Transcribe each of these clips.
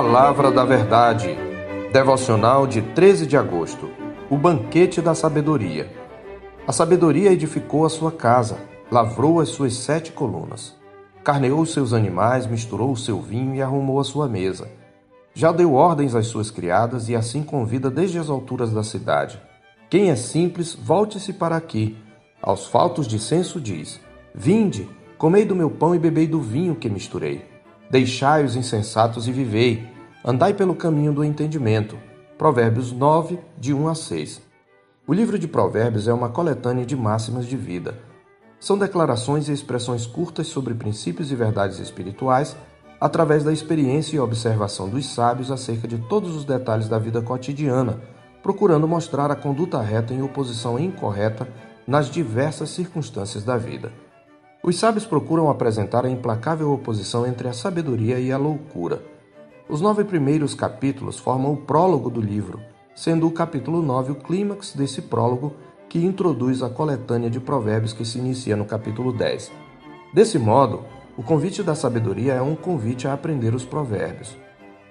Palavra da Verdade. Devocional de 13 de agosto. O banquete da sabedoria. A sabedoria edificou a sua casa, lavrou as suas sete colunas, carneou os seus animais, misturou o seu vinho e arrumou a sua mesa. Já deu ordens às suas criadas e assim convida desde as alturas da cidade. Quem é simples, volte-se para aqui. Aos faltos de senso diz: Vinde, comei do meu pão e bebei do vinho que misturei. Deixai os insensatos e vivei. Andai pelo caminho do entendimento. Provérbios 9, de 1 a 6. O livro de Provérbios é uma coletânea de máximas de vida. São declarações e expressões curtas sobre princípios e verdades espirituais, através da experiência e observação dos sábios acerca de todos os detalhes da vida cotidiana, procurando mostrar a conduta reta em oposição incorreta nas diversas circunstâncias da vida. Os sábios procuram apresentar a implacável oposição entre a sabedoria e a loucura. Os nove primeiros capítulos formam o prólogo do livro, sendo o capítulo 9 o clímax desse prólogo que introduz a coletânea de provérbios que se inicia no capítulo 10. Desse modo, o convite da sabedoria é um convite a aprender os provérbios.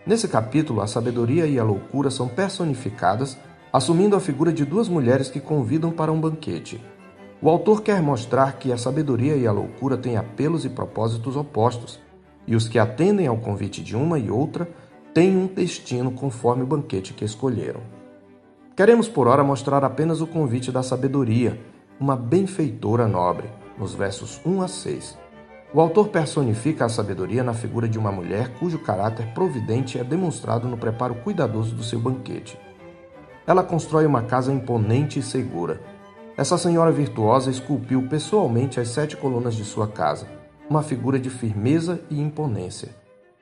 Nesse capítulo, a sabedoria e a loucura são personificadas, assumindo a figura de duas mulheres que convidam para um banquete. O autor quer mostrar que a sabedoria e a loucura têm apelos e propósitos opostos, e os que atendem ao convite de uma e outra têm um destino conforme o banquete que escolheram. Queremos por ora mostrar apenas o convite da sabedoria, uma benfeitora nobre, nos versos 1 a 6. O autor personifica a sabedoria na figura de uma mulher cujo caráter providente é demonstrado no preparo cuidadoso do seu banquete. Ela constrói uma casa imponente e segura essa senhora virtuosa esculpiu pessoalmente as sete colunas de sua casa, uma figura de firmeza e imponência.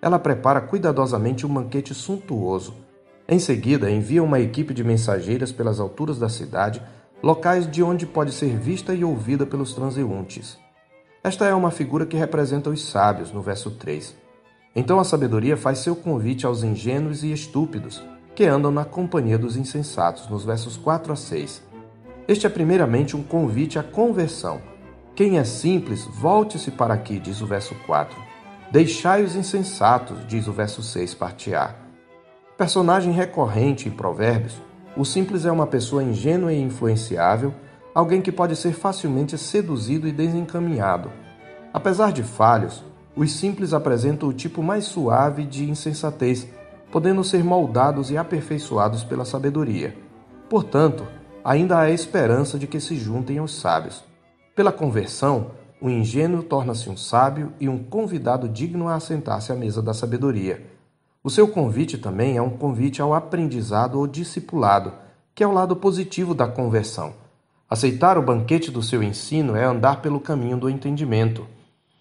Ela prepara cuidadosamente um banquete suntuoso. Em seguida, envia uma equipe de mensageiras pelas alturas da cidade, locais de onde pode ser vista e ouvida pelos transeuntes. Esta é uma figura que representa os sábios, no verso 3. Então a sabedoria faz seu convite aos ingênuos e estúpidos, que andam na companhia dos insensatos, nos versos 4 a 6. Este é primeiramente um convite à conversão. Quem é simples, volte-se para aqui, diz o verso 4. Deixai os insensatos, diz o verso 6, parte A. Personagem recorrente em Provérbios, o simples é uma pessoa ingênua e influenciável, alguém que pode ser facilmente seduzido e desencaminhado. Apesar de falhos, os simples apresentam o tipo mais suave de insensatez, podendo ser moldados e aperfeiçoados pela sabedoria. Portanto, ainda há esperança de que se juntem aos sábios. Pela conversão, o ingênuo torna-se um sábio e um convidado digno a assentar-se à mesa da sabedoria. O seu convite também é um convite ao aprendizado ou discipulado, que é o lado positivo da conversão. Aceitar o banquete do seu ensino é andar pelo caminho do entendimento.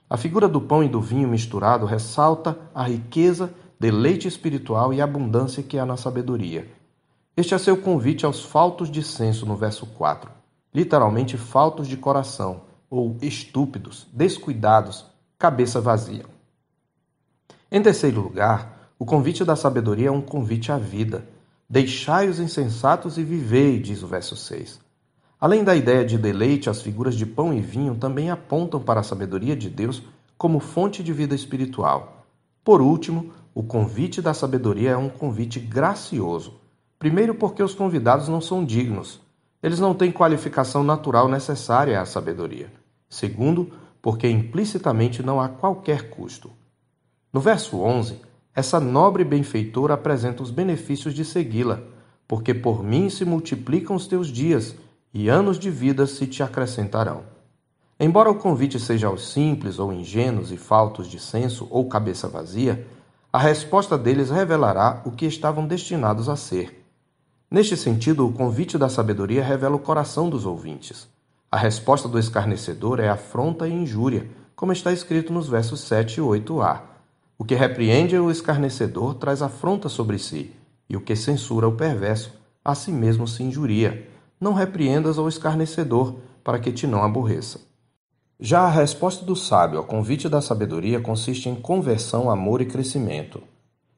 A figura do pão e do vinho misturado ressalta a riqueza, deleite espiritual e abundância que há na sabedoria. Este é seu convite aos faltos de senso no verso 4, literalmente faltos de coração, ou estúpidos, descuidados, cabeça vazia. Em terceiro lugar, o convite da sabedoria é um convite à vida. Deixai os insensatos e vivei, diz o verso 6. Além da ideia de deleite, as figuras de pão e vinho também apontam para a sabedoria de Deus como fonte de vida espiritual. Por último, o convite da sabedoria é um convite gracioso Primeiro, porque os convidados não são dignos. Eles não têm qualificação natural necessária à sabedoria. Segundo, porque implicitamente não há qualquer custo. No verso 11, essa nobre benfeitora apresenta os benefícios de segui-la, porque por mim se multiplicam os teus dias, e anos de vida se te acrescentarão. Embora o convite seja aos simples ou ingênuos e faltos de senso ou cabeça vazia, a resposta deles revelará o que estavam destinados a ser Neste sentido, o convite da sabedoria revela o coração dos ouvintes. A resposta do escarnecedor é afronta e injúria, como está escrito nos versos 7 e 8a. O que repreende o escarnecedor traz afronta sobre si, e o que censura o perverso, a si mesmo se injuria. Não repreendas ao escarnecedor, para que te não aborreça. Já a resposta do sábio ao convite da sabedoria consiste em conversão, amor e crescimento.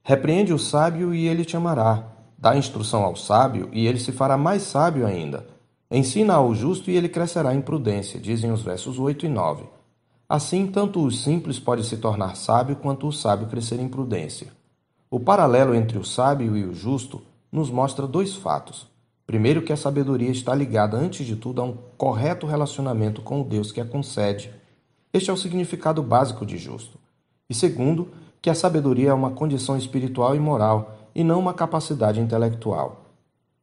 Repreende o sábio e ele te amará. Dá instrução ao sábio, e ele se fará mais sábio ainda. Ensina ao justo, e ele crescerá em prudência, dizem os versos 8 e 9. Assim, tanto o simples pode se tornar sábio, quanto o sábio crescer em prudência. O paralelo entre o sábio e o justo nos mostra dois fatos. Primeiro, que a sabedoria está ligada, antes de tudo, a um correto relacionamento com o Deus que a concede. Este é o significado básico de justo. E segundo, que a sabedoria é uma condição espiritual e moral, e não uma capacidade intelectual.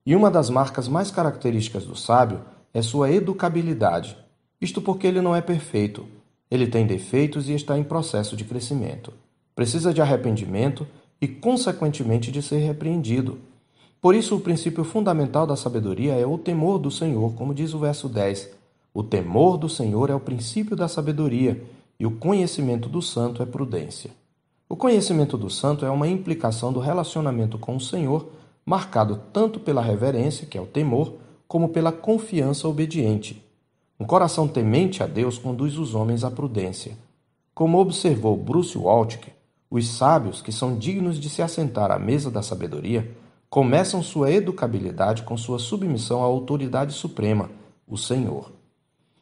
E uma das marcas mais características do sábio é sua educabilidade. Isto porque ele não é perfeito. Ele tem defeitos e está em processo de crescimento. Precisa de arrependimento e, consequentemente, de ser repreendido. Por isso, o princípio fundamental da sabedoria é o temor do Senhor, como diz o verso 10. O temor do Senhor é o princípio da sabedoria, e o conhecimento do santo é prudência. O conhecimento do santo é uma implicação do relacionamento com o Senhor, marcado tanto pela reverência, que é o temor, como pela confiança obediente. Um coração temente a Deus conduz os homens à prudência. Como observou Bruce Waltke, os sábios que são dignos de se assentar à mesa da sabedoria começam sua educabilidade com sua submissão à autoridade suprema, o Senhor.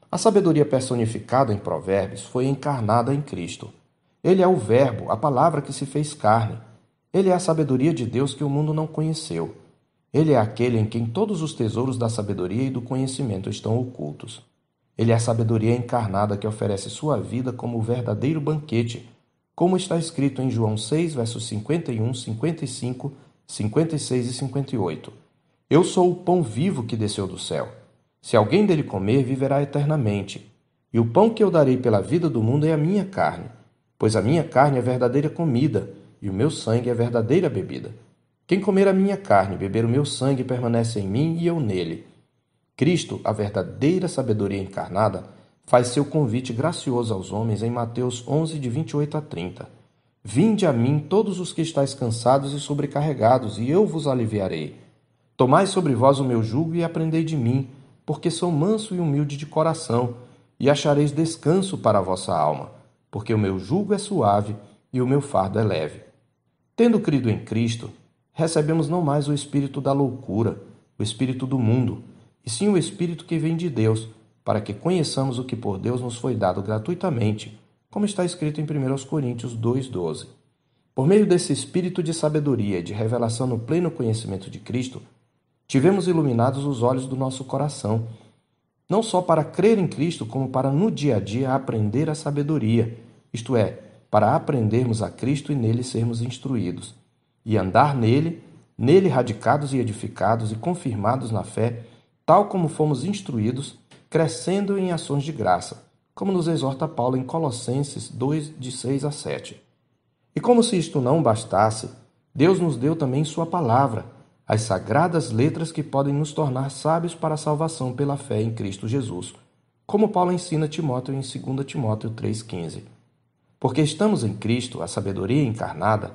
A sabedoria personificada em Provérbios foi encarnada em Cristo. Ele é o Verbo, a palavra que se fez carne. Ele é a sabedoria de Deus que o mundo não conheceu. Ele é aquele em quem todos os tesouros da sabedoria e do conhecimento estão ocultos. Ele é a sabedoria encarnada que oferece sua vida como o verdadeiro banquete, como está escrito em João 6, versos 51, 55, 56 e 58. Eu sou o pão vivo que desceu do céu. Se alguém dele comer, viverá eternamente. E o pão que eu darei pela vida do mundo é a minha carne pois a minha carne é verdadeira comida, e o meu sangue é verdadeira bebida. Quem comer a minha carne e beber o meu sangue permanece em mim e eu nele. Cristo, a verdadeira sabedoria encarnada, faz seu convite gracioso aos homens em Mateus 11, de 28 a 30. Vinde a mim todos os que estáis cansados e sobrecarregados, e eu vos aliviarei. Tomai sobre vós o meu jugo e aprendei de mim, porque sou manso e humilde de coração, e achareis descanso para a vossa alma porque o meu jugo é suave e o meu fardo é leve. Tendo crido em Cristo, recebemos não mais o espírito da loucura, o espírito do mundo, e sim o espírito que vem de Deus, para que conheçamos o que por Deus nos foi dado gratuitamente, como está escrito em 1 Coríntios 2,12. Por meio desse espírito de sabedoria e de revelação no pleno conhecimento de Cristo, tivemos iluminados os olhos do nosso coração não só para crer em Cristo, como para no dia a dia aprender a sabedoria, isto é, para aprendermos a Cristo e nele sermos instruídos, e andar nele, nele radicados e edificados e confirmados na fé, tal como fomos instruídos, crescendo em ações de graça, como nos exorta Paulo em Colossenses 2, de 6 a 7. E como se isto não bastasse, Deus nos deu também Sua palavra as sagradas letras que podem nos tornar sábios para a salvação pela fé em Cristo Jesus, como Paulo ensina Timóteo em 2 Timóteo 3,15. Porque estamos em Cristo, a sabedoria encarnada,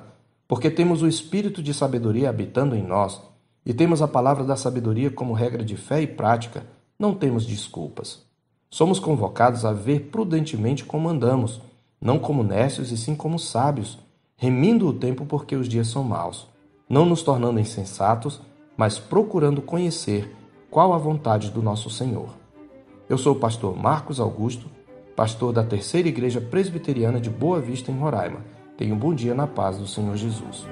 porque temos o Espírito de sabedoria habitando em nós, e temos a palavra da sabedoria como regra de fé e prática, não temos desculpas. Somos convocados a ver prudentemente como andamos, não como nécios e sim como sábios, remindo o tempo porque os dias são maus não nos tornando insensatos, mas procurando conhecer qual a vontade do nosso Senhor. Eu sou o pastor Marcos Augusto, pastor da Terceira Igreja Presbiteriana de Boa Vista, em Roraima. Tenha um bom dia na paz do Senhor Jesus.